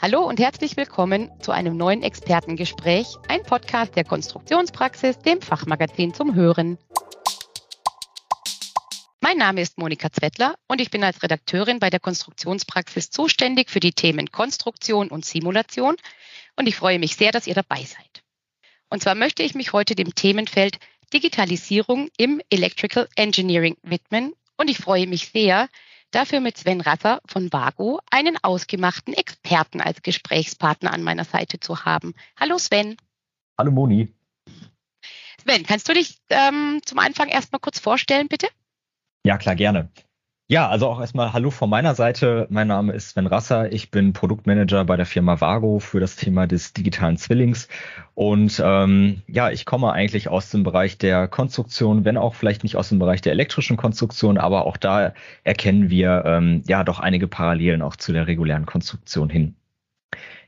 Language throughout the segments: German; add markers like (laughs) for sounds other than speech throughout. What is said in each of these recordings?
Hallo und herzlich willkommen zu einem neuen Expertengespräch, ein Podcast der Konstruktionspraxis, dem Fachmagazin zum Hören. Mein Name ist Monika Zwettler und ich bin als Redakteurin bei der Konstruktionspraxis zuständig für die Themen Konstruktion und Simulation und ich freue mich sehr, dass ihr dabei seid. Und zwar möchte ich mich heute dem Themenfeld Digitalisierung im Electrical Engineering widmen und ich freue mich sehr, dafür mit Sven Rasser von Vago einen ausgemachten Experten als Gesprächspartner an meiner Seite zu haben. Hallo Sven. Hallo Moni. Sven, kannst du dich ähm, zum Anfang erstmal kurz vorstellen, bitte? Ja, klar, gerne. Ja, also auch erstmal Hallo von meiner Seite. Mein Name ist Sven Rasser. Ich bin Produktmanager bei der Firma Vago für das Thema des digitalen Zwillings. Und ähm, ja, ich komme eigentlich aus dem Bereich der Konstruktion, wenn auch vielleicht nicht aus dem Bereich der elektrischen Konstruktion, aber auch da erkennen wir ähm, ja doch einige Parallelen auch zu der regulären Konstruktion hin.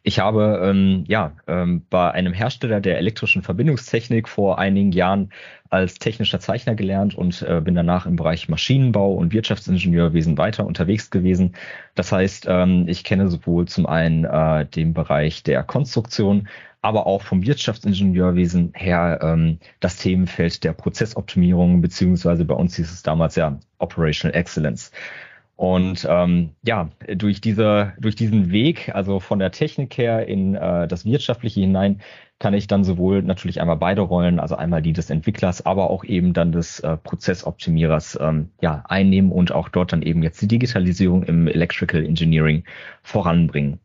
Ich habe ähm, ja ähm, bei einem Hersteller der elektrischen Verbindungstechnik vor einigen Jahren als technischer Zeichner gelernt und äh, bin danach im Bereich Maschinenbau und Wirtschaftsingenieurwesen weiter unterwegs gewesen. Das heißt, ähm, ich kenne sowohl zum einen äh, den Bereich der Konstruktion, aber auch vom Wirtschaftsingenieurwesen her ähm, das Themenfeld der Prozessoptimierung, beziehungsweise bei uns hieß es damals ja Operational Excellence. Und ähm, ja, durch diese, durch diesen Weg, also von der Technik her in äh, das Wirtschaftliche hinein, kann ich dann sowohl natürlich einmal beide Rollen, also einmal die des Entwicklers, aber auch eben dann des äh, Prozessoptimierers ähm, ja, einnehmen und auch dort dann eben jetzt die Digitalisierung im Electrical Engineering voranbringen.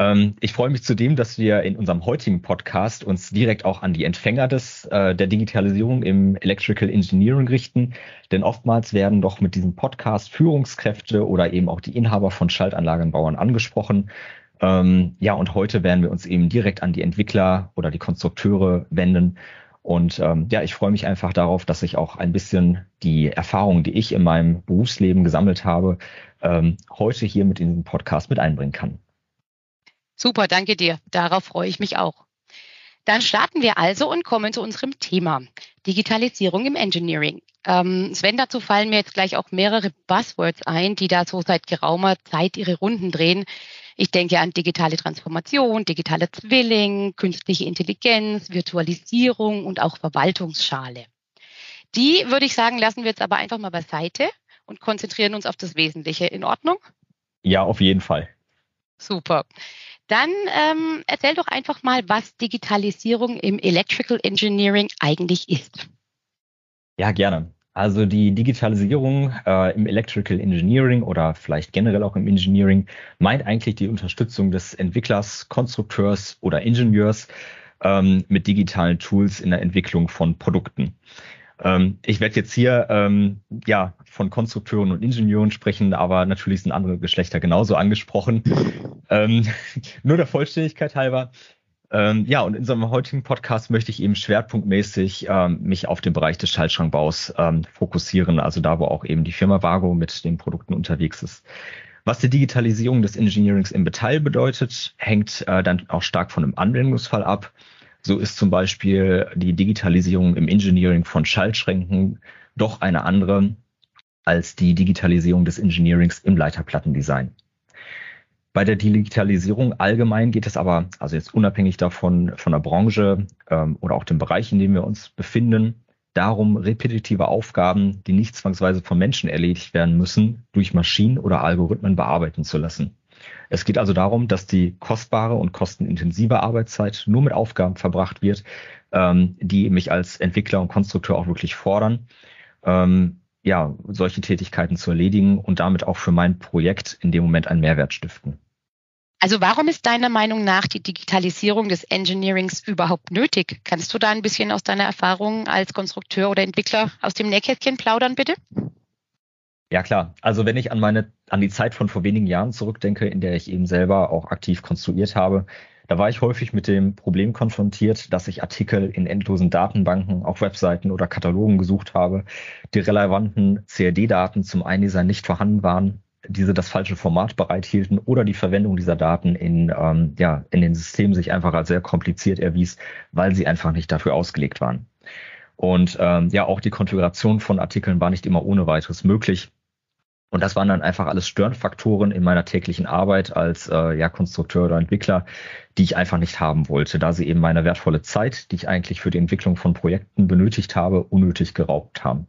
Ähm, ich freue mich zudem, dass wir in unserem heutigen Podcast uns direkt auch an die Empfänger des, äh, der Digitalisierung im Electrical Engineering richten. Denn oftmals werden doch mit diesem Podcast Führungskräfte oder eben auch die Inhaber von Schaltanlagenbauern angesprochen. Ähm, ja, und heute werden wir uns eben direkt an die Entwickler oder die Konstrukteure wenden. Und ähm, ja, ich freue mich einfach darauf, dass ich auch ein bisschen die Erfahrungen, die ich in meinem Berufsleben gesammelt habe, ähm, heute hier mit in den Podcast mit einbringen kann. Super, danke dir. Darauf freue ich mich auch. Dann starten wir also und kommen zu unserem Thema. Digitalisierung im Engineering. Ähm, Sven, dazu fallen mir jetzt gleich auch mehrere Buzzwords ein, die da so seit geraumer Zeit ihre Runden drehen. Ich denke an digitale Transformation, digitale Zwilling, künstliche Intelligenz, Virtualisierung und auch Verwaltungsschale. Die würde ich sagen, lassen wir jetzt aber einfach mal beiseite und konzentrieren uns auf das Wesentliche. In Ordnung? Ja, auf jeden Fall. Super. Dann ähm, erzähl doch einfach mal, was Digitalisierung im Electrical Engineering eigentlich ist. Ja, gerne. Also die Digitalisierung äh, im Electrical Engineering oder vielleicht generell auch im Engineering meint eigentlich die Unterstützung des Entwicklers, Konstrukteurs oder Ingenieurs ähm, mit digitalen Tools in der Entwicklung von Produkten. Ähm, ich werde jetzt hier ähm, ja von Konstrukteuren und Ingenieuren sprechen, aber natürlich sind andere Geschlechter genauso angesprochen. (laughs) ähm, nur der Vollständigkeit halber. Ähm, ja, und in unserem heutigen Podcast möchte ich eben schwerpunktmäßig ähm, mich auf den Bereich des Schaltschrankbaus ähm, fokussieren, also da, wo auch eben die Firma Vago mit den Produkten unterwegs ist. Was die Digitalisierung des Engineerings im Detail bedeutet, hängt äh, dann auch stark von dem Anwendungsfall ab. So ist zum Beispiel die Digitalisierung im Engineering von Schaltschränken doch eine andere als die Digitalisierung des Engineerings im Leiterplattendesign. Bei der Digitalisierung allgemein geht es aber, also jetzt unabhängig davon, von der Branche ähm, oder auch dem Bereich, in dem wir uns befinden, darum, repetitive Aufgaben, die nicht zwangsweise von Menschen erledigt werden müssen, durch Maschinen oder Algorithmen bearbeiten zu lassen. Es geht also darum, dass die kostbare und kostenintensive Arbeitszeit nur mit Aufgaben verbracht wird, ähm, die mich als Entwickler und Konstrukteur auch wirklich fordern, ähm, ja, solche Tätigkeiten zu erledigen und damit auch für mein Projekt in dem Moment einen Mehrwert stiften. Also warum ist deiner Meinung nach die Digitalisierung des Engineerings überhaupt nötig? Kannst du da ein bisschen aus deiner Erfahrung als Konstrukteur oder Entwickler aus dem Nähkästchen plaudern, bitte? Ja klar, also wenn ich an meine, an die Zeit von vor wenigen Jahren zurückdenke, in der ich eben selber auch aktiv konstruiert habe, da war ich häufig mit dem Problem konfrontiert, dass ich Artikel in endlosen Datenbanken, auf Webseiten oder Katalogen gesucht habe, die relevanten CAD-Daten zum Eindesign nicht vorhanden waren, diese das falsche Format bereithielten oder die Verwendung dieser Daten in, ähm, ja, in den Systemen sich einfach als sehr kompliziert erwies, weil sie einfach nicht dafür ausgelegt waren. Und ähm, ja, auch die Konfiguration von Artikeln war nicht immer ohne weiteres möglich. Und das waren dann einfach alles Störenfaktoren in meiner täglichen Arbeit als äh, ja, Konstrukteur oder Entwickler, die ich einfach nicht haben wollte, da sie eben meine wertvolle Zeit, die ich eigentlich für die Entwicklung von Projekten benötigt habe, unnötig geraubt haben.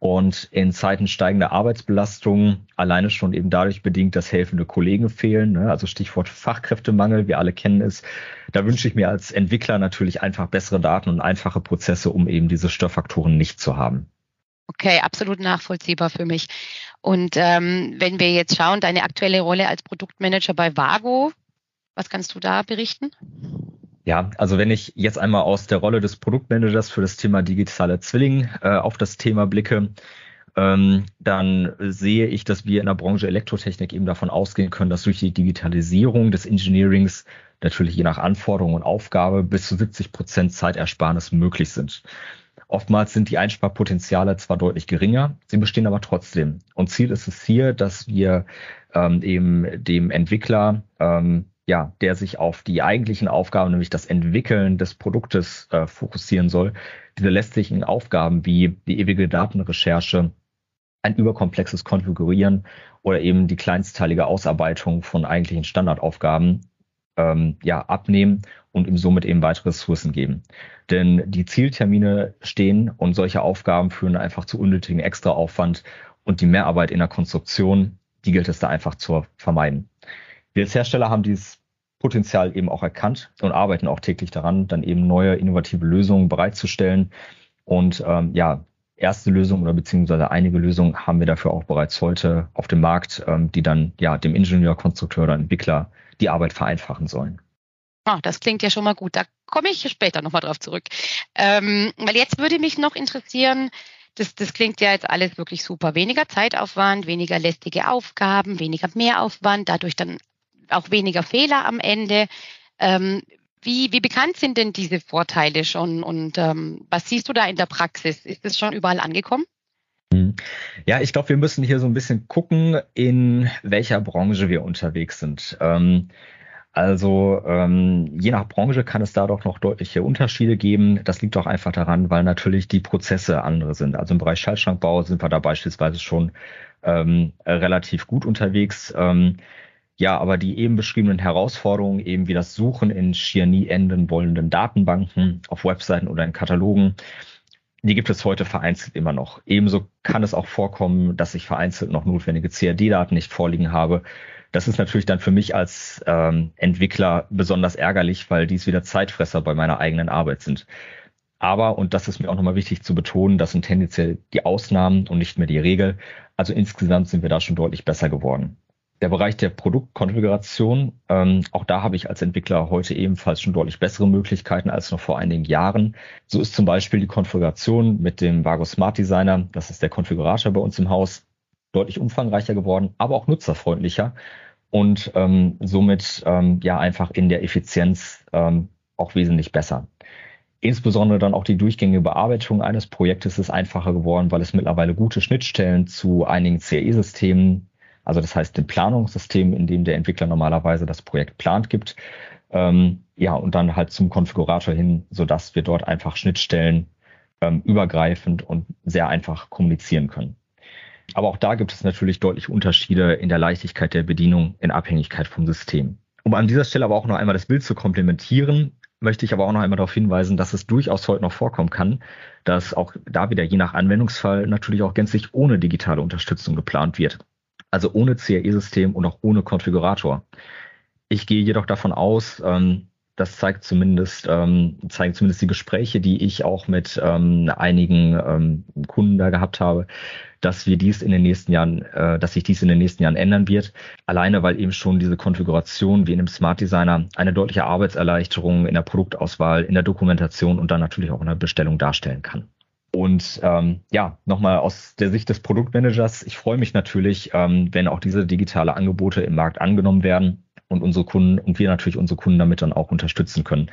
Und in Zeiten steigender Arbeitsbelastung, alleine schon eben dadurch bedingt, dass helfende Kollegen fehlen, ne, also Stichwort Fachkräftemangel, wir alle kennen es, da wünsche ich mir als Entwickler natürlich einfach bessere Daten und einfache Prozesse, um eben diese Störfaktoren nicht zu haben. Okay, absolut nachvollziehbar für mich. Und ähm, wenn wir jetzt schauen, deine aktuelle Rolle als Produktmanager bei Vago, was kannst du da berichten? Ja, also wenn ich jetzt einmal aus der Rolle des Produktmanagers für das Thema digitale Zwilling äh, auf das Thema blicke, ähm, dann sehe ich, dass wir in der Branche Elektrotechnik eben davon ausgehen können, dass durch die Digitalisierung des Engineerings natürlich je nach Anforderung und Aufgabe bis zu 70 Prozent Zeitersparnis möglich sind. Oftmals sind die Einsparpotenziale zwar deutlich geringer, sie bestehen aber trotzdem. Und Ziel ist es hier, dass wir ähm, eben dem Entwickler, ähm, ja, der sich auf die eigentlichen Aufgaben, nämlich das Entwickeln des Produktes äh, fokussieren soll, diese lästigen Aufgaben wie die ewige Datenrecherche, ein überkomplexes Konfigurieren oder eben die kleinstteilige Ausarbeitung von eigentlichen Standardaufgaben ähm, ja, abnehmen und ihm somit eben weitere Ressourcen geben. Denn die Zieltermine stehen und solche Aufgaben führen einfach zu unnötigen Extraaufwand und die Mehrarbeit in der Konstruktion, die gilt es da einfach zu vermeiden. Wir als Hersteller haben dieses Potenzial eben auch erkannt und arbeiten auch täglich daran, dann eben neue innovative Lösungen bereitzustellen. Und ähm, ja, erste Lösungen oder beziehungsweise einige Lösungen haben wir dafür auch bereits heute auf dem Markt, ähm, die dann ja dem Ingenieur, Konstrukteur oder Entwickler die Arbeit vereinfachen sollen. Oh, das klingt ja schon mal gut. Da komme ich später nochmal drauf zurück. Ähm, weil jetzt würde mich noch interessieren, das, das klingt ja jetzt alles wirklich super. Weniger Zeitaufwand, weniger lästige Aufgaben, weniger Mehraufwand, dadurch dann auch weniger Fehler am Ende. Ähm, wie, wie bekannt sind denn diese Vorteile schon und ähm, was siehst du da in der Praxis? Ist es schon überall angekommen? Hm. Ja, ich glaube, wir müssen hier so ein bisschen gucken, in welcher Branche wir unterwegs sind. Ähm, also ähm, je nach Branche kann es da doch noch deutliche Unterschiede geben. Das liegt auch einfach daran, weil natürlich die Prozesse andere sind. Also im Bereich Schaltschrankbau sind wir da beispielsweise schon ähm, relativ gut unterwegs. Ähm, ja, aber die eben beschriebenen Herausforderungen, eben wie das Suchen in schier nie enden wollenden Datenbanken auf Webseiten oder in Katalogen, die gibt es heute vereinzelt immer noch. Ebenso kann es auch vorkommen, dass ich vereinzelt noch notwendige CAD-Daten nicht vorliegen habe. Das ist natürlich dann für mich als ähm, Entwickler besonders ärgerlich, weil dies wieder Zeitfresser bei meiner eigenen Arbeit sind. Aber, und das ist mir auch nochmal wichtig zu betonen, das sind tendenziell die Ausnahmen und nicht mehr die Regel. Also insgesamt sind wir da schon deutlich besser geworden. Der Bereich der Produktkonfiguration, ähm, auch da habe ich als Entwickler heute ebenfalls schon deutlich bessere Möglichkeiten als noch vor einigen Jahren. So ist zum Beispiel die Konfiguration mit dem Vago Smart Designer, das ist der Konfigurator bei uns im Haus, deutlich umfangreicher geworden, aber auch nutzerfreundlicher und ähm, somit ähm, ja einfach in der Effizienz ähm, auch wesentlich besser. Insbesondere dann auch die durchgängige Bearbeitung eines Projektes ist einfacher geworden, weil es mittlerweile gute Schnittstellen zu einigen CAE-Systemen also das heißt, dem Planungssystem, in dem der Entwickler normalerweise das Projekt plant, gibt. Ähm, ja, und dann halt zum Konfigurator hin, so dass wir dort einfach Schnittstellen ähm, übergreifend und sehr einfach kommunizieren können. Aber auch da gibt es natürlich deutliche Unterschiede in der Leichtigkeit der Bedienung in Abhängigkeit vom System. Um an dieser Stelle aber auch noch einmal das Bild zu komplementieren, möchte ich aber auch noch einmal darauf hinweisen, dass es durchaus heute noch vorkommen kann, dass auch da wieder je nach Anwendungsfall natürlich auch gänzlich ohne digitale Unterstützung geplant wird also ohne CAE-System und auch ohne Konfigurator. Ich gehe jedoch davon aus, ähm, das zeigt zumindest, ähm, zeigen zumindest die Gespräche, die ich auch mit ähm, einigen ähm, Kunden da gehabt habe, dass wir dies in den nächsten Jahren, äh, dass sich dies in den nächsten Jahren ändern wird. Alleine, weil eben schon diese Konfiguration wie in dem Smart Designer eine deutliche Arbeitserleichterung in der Produktauswahl, in der Dokumentation und dann natürlich auch in der Bestellung darstellen kann. Und ähm, ja, nochmal aus der Sicht des Produktmanagers, ich freue mich natürlich, ähm, wenn auch diese digitale Angebote im Markt angenommen werden und unsere Kunden und wir natürlich unsere Kunden damit dann auch unterstützen können.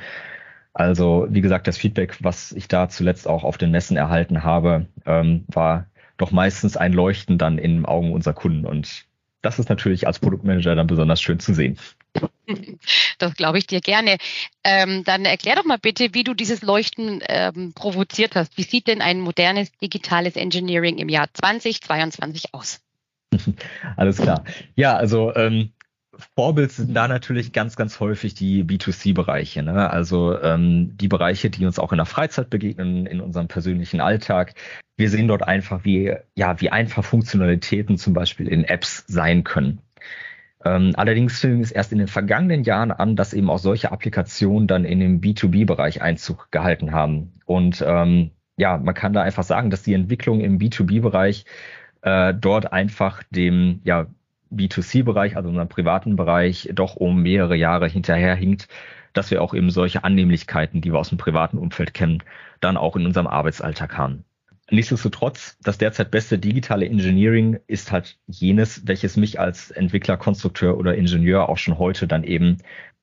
Also wie gesagt, das Feedback, was ich da zuletzt auch auf den Messen erhalten habe, ähm, war doch meistens ein Leuchten dann in den Augen unserer Kunden. Und das ist natürlich als Produktmanager dann besonders schön zu sehen. Das glaube ich dir gerne. Ähm, dann erklär doch mal bitte, wie du dieses Leuchten ähm, provoziert hast. Wie sieht denn ein modernes digitales Engineering im Jahr 2022 aus? (laughs) Alles klar. Ja, also ähm, Vorbild sind da natürlich ganz, ganz häufig die B2C-Bereiche. Ne? Also ähm, die Bereiche, die uns auch in der Freizeit begegnen, in unserem persönlichen Alltag. Wir sehen dort einfach, wie, ja, wie einfach Funktionalitäten zum Beispiel in Apps sein können. Ähm, allerdings fing es erst in den vergangenen Jahren an, dass eben auch solche Applikationen dann in den B2B-Bereich Einzug gehalten haben. Und ähm, ja, man kann da einfach sagen, dass die Entwicklung im B2B-Bereich äh, dort einfach dem ja, B2C-Bereich, also unserem privaten Bereich, doch um mehrere Jahre hinterherhinkt, dass wir auch eben solche Annehmlichkeiten, die wir aus dem privaten Umfeld kennen, dann auch in unserem Arbeitsalltag haben. Nichtsdestotrotz, das derzeit beste digitale Engineering ist halt jenes, welches mich als Entwickler, Konstrukteur oder Ingenieur auch schon heute dann eben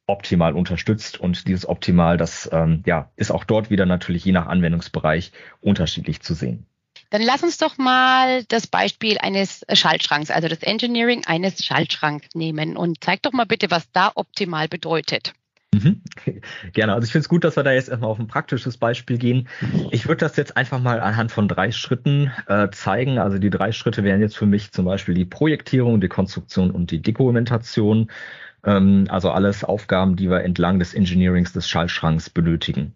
optimal unterstützt. Und dieses Optimal, das ähm, ja, ist auch dort wieder natürlich je nach Anwendungsbereich unterschiedlich zu sehen. Dann lass uns doch mal das Beispiel eines Schaltschranks, also das Engineering eines Schaltschranks nehmen und zeig doch mal bitte, was da optimal bedeutet. Mhm. (laughs) Gerne. Also ich finde es gut, dass wir da jetzt erstmal auf ein praktisches Beispiel gehen. Ich würde das jetzt einfach mal anhand von drei Schritten äh, zeigen. Also die drei Schritte wären jetzt für mich zum Beispiel die Projektierung, die Konstruktion und die Dokumentation. Ähm, also alles Aufgaben, die wir entlang des Engineerings des Schaltschranks benötigen.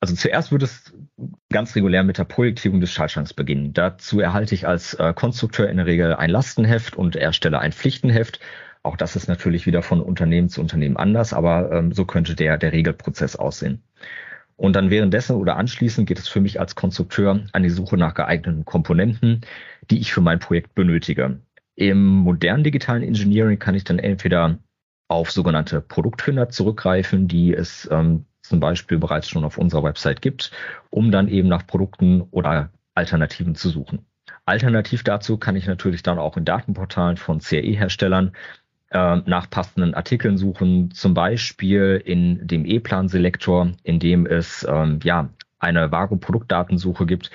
Also zuerst würde es ganz regulär mit der Projektierung des Schaltschranks beginnen. Dazu erhalte ich als äh, Konstrukteur in der Regel ein Lastenheft und erstelle ein Pflichtenheft. Auch das ist natürlich wieder von Unternehmen zu Unternehmen anders, aber ähm, so könnte der, der Regelprozess aussehen. Und dann währenddessen oder anschließend geht es für mich als Konstrukteur an die Suche nach geeigneten Komponenten, die ich für mein Projekt benötige. Im modernen digitalen Engineering kann ich dann entweder auf sogenannte Produktfinder zurückgreifen, die es ähm, zum Beispiel bereits schon auf unserer Website gibt, um dann eben nach Produkten oder Alternativen zu suchen. Alternativ dazu kann ich natürlich dann auch in Datenportalen von CAE-Herstellern äh, nach passenden Artikeln suchen, zum Beispiel in dem E-Plan-Selektor, in dem es ähm, ja eine vago Produktdatensuche gibt,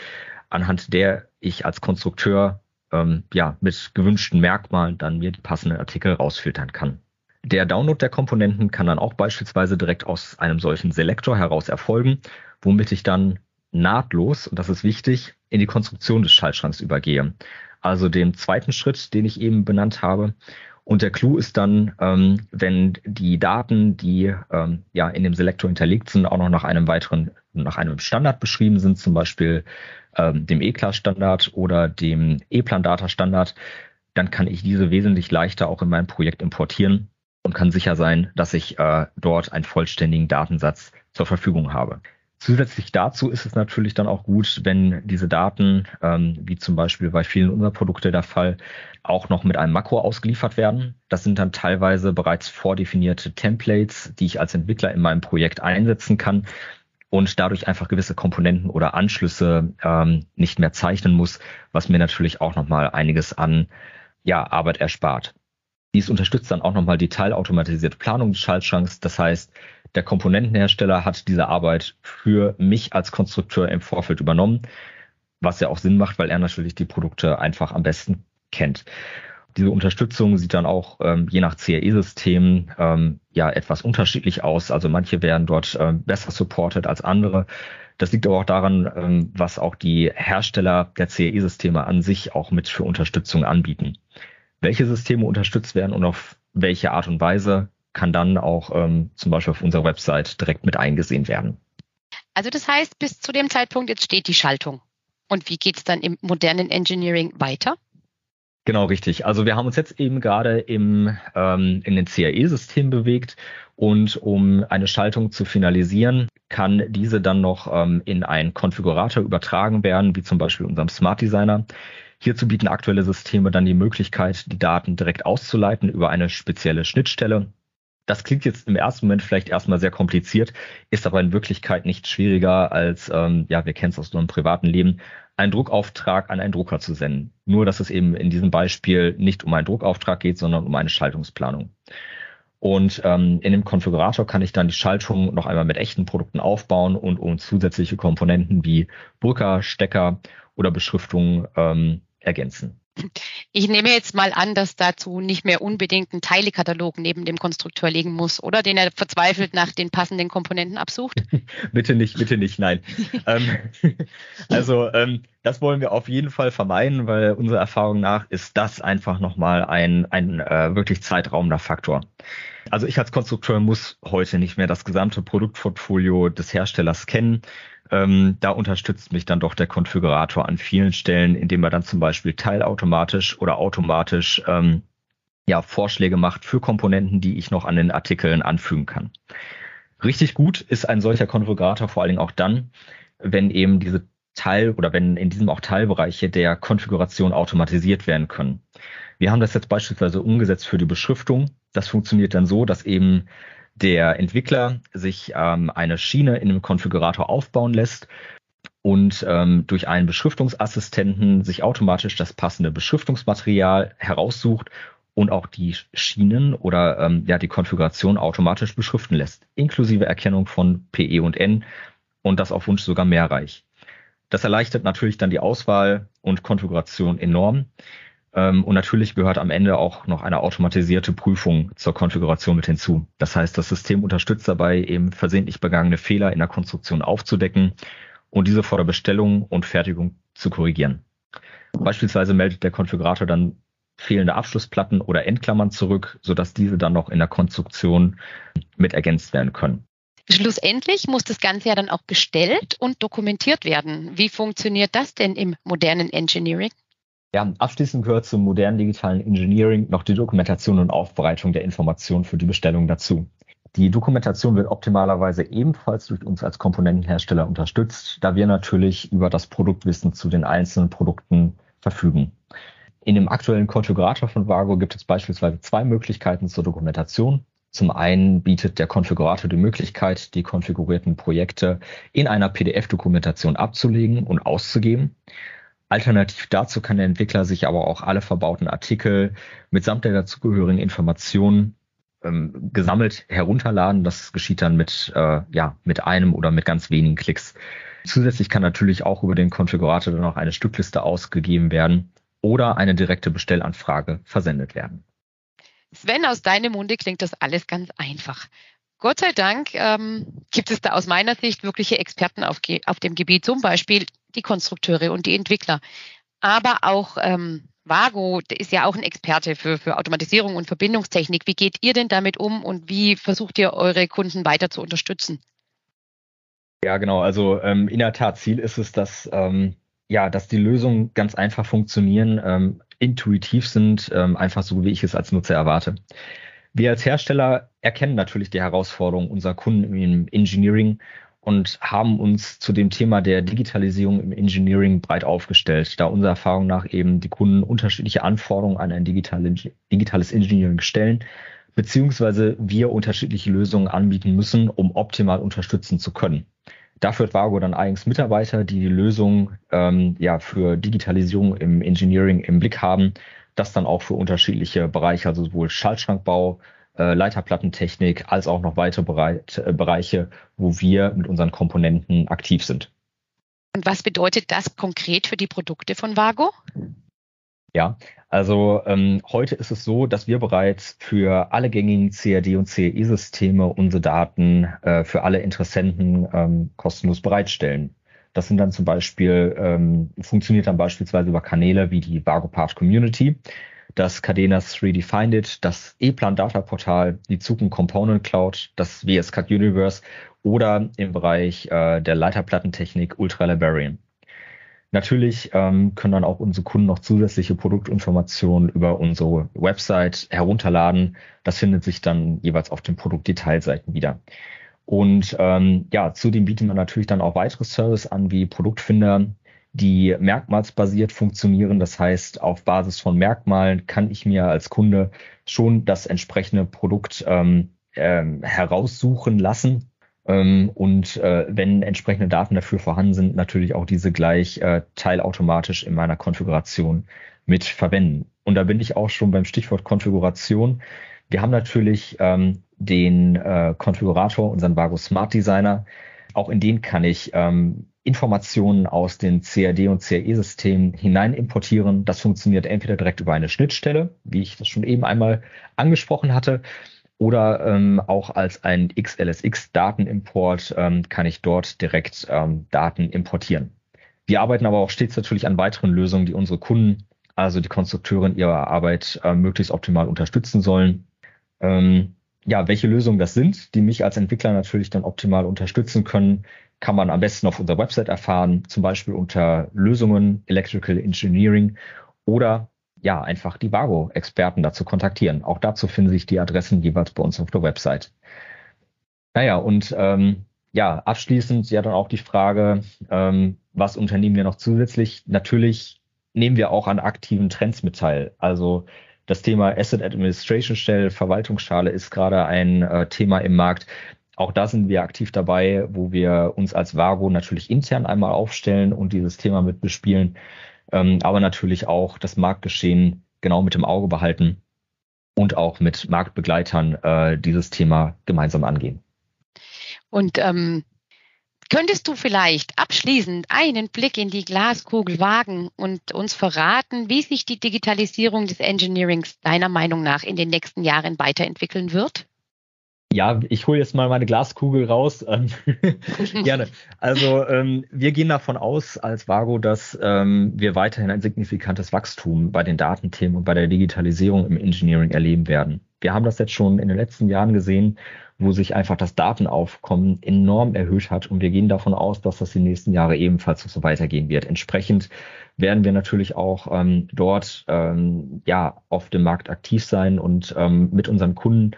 anhand der ich als Konstrukteur ähm, ja mit gewünschten Merkmalen dann mir die passenden Artikel rausfiltern kann. Der Download der Komponenten kann dann auch beispielsweise direkt aus einem solchen Selektor heraus erfolgen, womit ich dann nahtlos, und das ist wichtig, in die Konstruktion des Schaltschranks übergehe. Also den zweiten Schritt, den ich eben benannt habe. Und der Clou ist dann, ähm, wenn die Daten, die ähm, ja in dem Selektor hinterlegt sind, auch noch nach einem weiteren, nach einem Standard beschrieben sind, zum Beispiel ähm, dem E-Class-Standard oder dem E-Plan-Data-Standard, dann kann ich diese wesentlich leichter auch in mein Projekt importieren und kann sicher sein, dass ich äh, dort einen vollständigen Datensatz zur Verfügung habe. Zusätzlich dazu ist es natürlich dann auch gut, wenn diese Daten, ähm, wie zum Beispiel bei vielen unserer Produkte der Fall, auch noch mit einem Makro ausgeliefert werden. Das sind dann teilweise bereits vordefinierte Templates, die ich als Entwickler in meinem Projekt einsetzen kann und dadurch einfach gewisse Komponenten oder Anschlüsse ähm, nicht mehr zeichnen muss, was mir natürlich auch nochmal einiges an ja, Arbeit erspart. Dies unterstützt dann auch nochmal die teilautomatisierte Planung des Schaltschranks. Das heißt, der Komponentenhersteller hat diese Arbeit für mich als Konstrukteur im Vorfeld übernommen, was ja auch Sinn macht, weil er natürlich die Produkte einfach am besten kennt. Diese Unterstützung sieht dann auch ähm, je nach CAE-System ähm, ja etwas unterschiedlich aus. Also manche werden dort ähm, besser supported als andere. Das liegt aber auch daran, ähm, was auch die Hersteller der CAE-Systeme an sich auch mit für Unterstützung anbieten welche Systeme unterstützt werden und auf welche Art und Weise kann dann auch ähm, zum Beispiel auf unserer Website direkt mit eingesehen werden. Also das heißt, bis zu dem Zeitpunkt jetzt steht die Schaltung. Und wie geht es dann im modernen Engineering weiter? Genau, richtig. Also wir haben uns jetzt eben gerade im, ähm, in den CAE-System bewegt und um eine Schaltung zu finalisieren, kann diese dann noch ähm, in einen Konfigurator übertragen werden, wie zum Beispiel unserem Smart Designer. Hierzu bieten aktuelle Systeme dann die Möglichkeit, die Daten direkt auszuleiten über eine spezielle Schnittstelle. Das klingt jetzt im ersten Moment vielleicht erstmal sehr kompliziert, ist aber in Wirklichkeit nicht schwieriger als, ähm, ja, wir kennen es aus unserem privaten Leben, einen Druckauftrag an einen Drucker zu senden. Nur, dass es eben in diesem Beispiel nicht um einen Druckauftrag geht, sondern um eine Schaltungsplanung. Und ähm, in dem Konfigurator kann ich dann die Schaltung noch einmal mit echten Produkten aufbauen und um zusätzliche Komponenten wie Brücker, Stecker oder Beschriftungen ähm, ergänzen. Ich nehme jetzt mal an, dass dazu nicht mehr unbedingt ein Teilekatalog neben dem Konstrukteur liegen muss, oder? Den er verzweifelt nach den passenden Komponenten absucht. (laughs) bitte nicht, bitte nicht, nein. (laughs) ähm, (laughs) also ähm, das wollen wir auf jeden Fall vermeiden, weil unserer Erfahrung nach ist das einfach nochmal ein, ein äh, wirklich zeitraumender Faktor. Also ich als Konstrukteur muss heute nicht mehr das gesamte Produktportfolio des Herstellers kennen. Ähm, da unterstützt mich dann doch der Konfigurator an vielen Stellen, indem er dann zum Beispiel teilautomatisch oder automatisch ähm, ja, Vorschläge macht für Komponenten, die ich noch an den Artikeln anfügen kann. Richtig gut ist ein solcher Konfigurator vor allen Dingen auch dann, wenn eben diese Teil oder wenn in diesem auch Teilbereiche der Konfiguration automatisiert werden können. Wir haben das jetzt beispielsweise umgesetzt für die Beschriftung. Das funktioniert dann so, dass eben der Entwickler sich ähm, eine Schiene in dem Konfigurator aufbauen lässt und ähm, durch einen Beschriftungsassistenten sich automatisch das passende Beschriftungsmaterial heraussucht und auch die Schienen oder ähm, ja die Konfiguration automatisch beschriften lässt, inklusive Erkennung von PE und N und das auf Wunsch sogar mehrreich. Das erleichtert natürlich dann die Auswahl und Konfiguration enorm. Ähm, und natürlich gehört am Ende auch noch eine automatisierte Prüfung zur Konfiguration mit hinzu. Das heißt, das System unterstützt dabei, eben versehentlich begangene Fehler in der Konstruktion aufzudecken und diese vor der Bestellung und Fertigung zu korrigieren. Beispielsweise meldet der Konfigurator dann fehlende Abschlussplatten oder Endklammern zurück, sodass diese dann noch in der Konstruktion mit ergänzt werden können. Schlussendlich muss das Ganze ja dann auch bestellt und dokumentiert werden. Wie funktioniert das denn im modernen Engineering? Ja, abschließend gehört zum modernen digitalen Engineering noch die Dokumentation und Aufbereitung der Informationen für die Bestellung dazu. Die Dokumentation wird optimalerweise ebenfalls durch uns als Komponentenhersteller unterstützt, da wir natürlich über das Produktwissen zu den einzelnen Produkten verfügen. In dem aktuellen Konfigurator von Vago gibt es beispielsweise zwei Möglichkeiten zur Dokumentation. Zum einen bietet der Konfigurator die Möglichkeit, die konfigurierten Projekte in einer PDF-Dokumentation abzulegen und auszugeben. Alternativ dazu kann der Entwickler sich aber auch alle verbauten Artikel mitsamt der dazugehörigen Informationen ähm, gesammelt herunterladen. Das geschieht dann mit, äh, ja, mit einem oder mit ganz wenigen Klicks. Zusätzlich kann natürlich auch über den Konfigurator dann auch eine Stückliste ausgegeben werden oder eine direkte Bestellanfrage versendet werden. Sven, aus deinem Munde klingt das alles ganz einfach. Gott sei Dank ähm, gibt es da aus meiner Sicht wirkliche Experten auf, auf dem Gebiet, zum Beispiel die Konstrukteure und die Entwickler. Aber auch ähm, Vago ist ja auch ein Experte für, für Automatisierung und Verbindungstechnik. Wie geht ihr denn damit um und wie versucht ihr eure Kunden weiter zu unterstützen? Ja, genau. Also ähm, in der Tat, Ziel ist es, dass, ähm, ja, dass die Lösungen ganz einfach funktionieren, ähm, intuitiv sind, ähm, einfach so, wie ich es als Nutzer erwarte. Wir als Hersteller erkennen natürlich die Herausforderungen unserer Kunden im Engineering und haben uns zu dem Thema der Digitalisierung im Engineering breit aufgestellt, da unserer Erfahrung nach eben die Kunden unterschiedliche Anforderungen an ein digitales Engineering stellen, beziehungsweise wir unterschiedliche Lösungen anbieten müssen, um optimal unterstützen zu können. Dafür hat Vago dann eigens Mitarbeiter, die die Lösung ähm, ja, für Digitalisierung im Engineering im Blick haben, das dann auch für unterschiedliche Bereiche, also sowohl Schaltschrankbau, äh, Leiterplattentechnik als auch noch weitere Bereit, äh, Bereiche, wo wir mit unseren Komponenten aktiv sind. Und was bedeutet das konkret für die Produkte von Vago? Ja, also ähm, heute ist es so, dass wir bereits für alle gängigen CAD und CAE-Systeme unsere Daten äh, für alle Interessenten ähm, kostenlos bereitstellen. Das sind dann zum Beispiel, ähm, funktioniert dann beispielsweise über Kanäle wie die VagoPart Community das Cadenas 3D Find It, das E-Plan Data Portal, die Zukunft Component Cloud, das VS Code Universe oder im Bereich äh, der Leiterplattentechnik Ultra Librarian. Natürlich ähm, können dann auch unsere Kunden noch zusätzliche Produktinformationen über unsere Website herunterladen. Das findet sich dann jeweils auf den Produktdetailseiten wieder. Und ähm, ja, zudem bietet man natürlich dann auch weitere Services an, wie Produktfinder, die merkmalsbasiert funktionieren. Das heißt, auf Basis von Merkmalen kann ich mir als Kunde schon das entsprechende Produkt ähm, ähm, heraussuchen lassen. Ähm, und äh, wenn entsprechende Daten dafür vorhanden sind, natürlich auch diese gleich äh, teilautomatisch in meiner Konfiguration mit verwenden. Und da bin ich auch schon beim Stichwort Konfiguration. Wir haben natürlich ähm, den äh, Konfigurator, unseren Vago Smart Designer. Auch in den kann ich ähm, Informationen aus den CAD und CAE-Systemen hinein importieren. Das funktioniert entweder direkt über eine Schnittstelle, wie ich das schon eben einmal angesprochen hatte, oder ähm, auch als ein XLSX-Datenimport ähm, kann ich dort direkt ähm, Daten importieren. Wir arbeiten aber auch stets natürlich an weiteren Lösungen, die unsere Kunden, also die Konstrukteure in ihrer Arbeit äh, möglichst optimal unterstützen sollen. Ähm, ja, welche Lösungen das sind, die mich als Entwickler natürlich dann optimal unterstützen können, kann man am besten auf unserer Website erfahren, zum Beispiel unter Lösungen Electrical Engineering oder ja, einfach die Vago-Experten dazu kontaktieren. Auch dazu finden sich die Adressen jeweils bei uns auf der Website. Naja, und ähm, ja, abschließend ja dann auch die Frage, ähm, was unternehmen wir noch zusätzlich? Natürlich nehmen wir auch an aktiven Trends mit teil. Also das Thema Asset Administration Shell, Verwaltungsschale ist gerade ein äh, Thema im Markt. Auch da sind wir aktiv dabei, wo wir uns als Vago natürlich intern einmal aufstellen und dieses Thema mit bespielen ähm, aber natürlich auch das Marktgeschehen genau mit dem Auge behalten und auch mit Marktbegleitern äh, dieses Thema gemeinsam angehen. Und ähm, könntest du vielleicht abschließend einen Blick in die Glaskugel wagen und uns verraten, wie sich die Digitalisierung des Engineerings deiner Meinung nach in den nächsten Jahren weiterentwickeln wird? Ja, ich hole jetzt mal meine Glaskugel raus. Ähm, (laughs) gerne. Also ähm, wir gehen davon aus als Vago, dass ähm, wir weiterhin ein signifikantes Wachstum bei den Datenthemen und bei der Digitalisierung im Engineering erleben werden. Wir haben das jetzt schon in den letzten Jahren gesehen, wo sich einfach das Datenaufkommen enorm erhöht hat und wir gehen davon aus, dass das die nächsten Jahre ebenfalls so weitergehen wird. Entsprechend werden wir natürlich auch ähm, dort ähm, ja auf dem Markt aktiv sein und ähm, mit unseren Kunden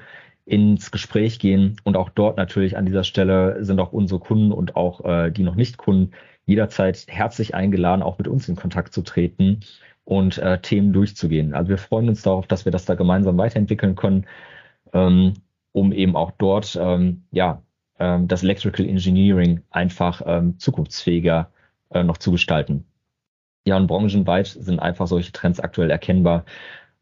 ins Gespräch gehen und auch dort natürlich an dieser Stelle sind auch unsere Kunden und auch äh, die noch nicht Kunden jederzeit herzlich eingeladen, auch mit uns in Kontakt zu treten und äh, Themen durchzugehen. Also wir freuen uns darauf, dass wir das da gemeinsam weiterentwickeln können, ähm, um eben auch dort ähm, ja ähm, das Electrical Engineering einfach ähm, zukunftsfähiger äh, noch zu gestalten. Ja, und branchenweit sind einfach solche Trends aktuell erkennbar.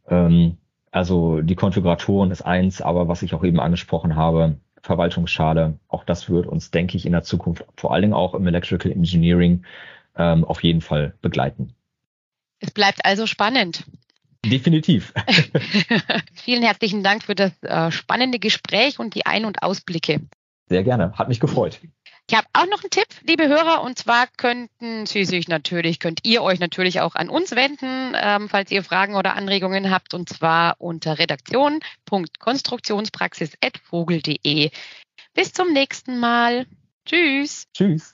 Ähm, also die Konfiguratoren ist eins, aber was ich auch eben angesprochen habe, Verwaltungsschale, auch das wird uns, denke ich, in der Zukunft vor allen Dingen auch im Electrical Engineering ähm, auf jeden Fall begleiten. Es bleibt also spannend. Definitiv. (laughs) (laughs) Vielen herzlichen Dank für das äh, spannende Gespräch und die Ein- und Ausblicke. Sehr gerne, hat mich gefreut. Ich habe auch noch einen Tipp, liebe Hörer, und zwar könnten Sie sich natürlich, könnt ihr euch natürlich auch an uns wenden, ähm, falls ihr Fragen oder Anregungen habt, und zwar unter redaktion.konstruktionspraxis.vogel.de. Bis zum nächsten Mal. Tschüss. Tschüss.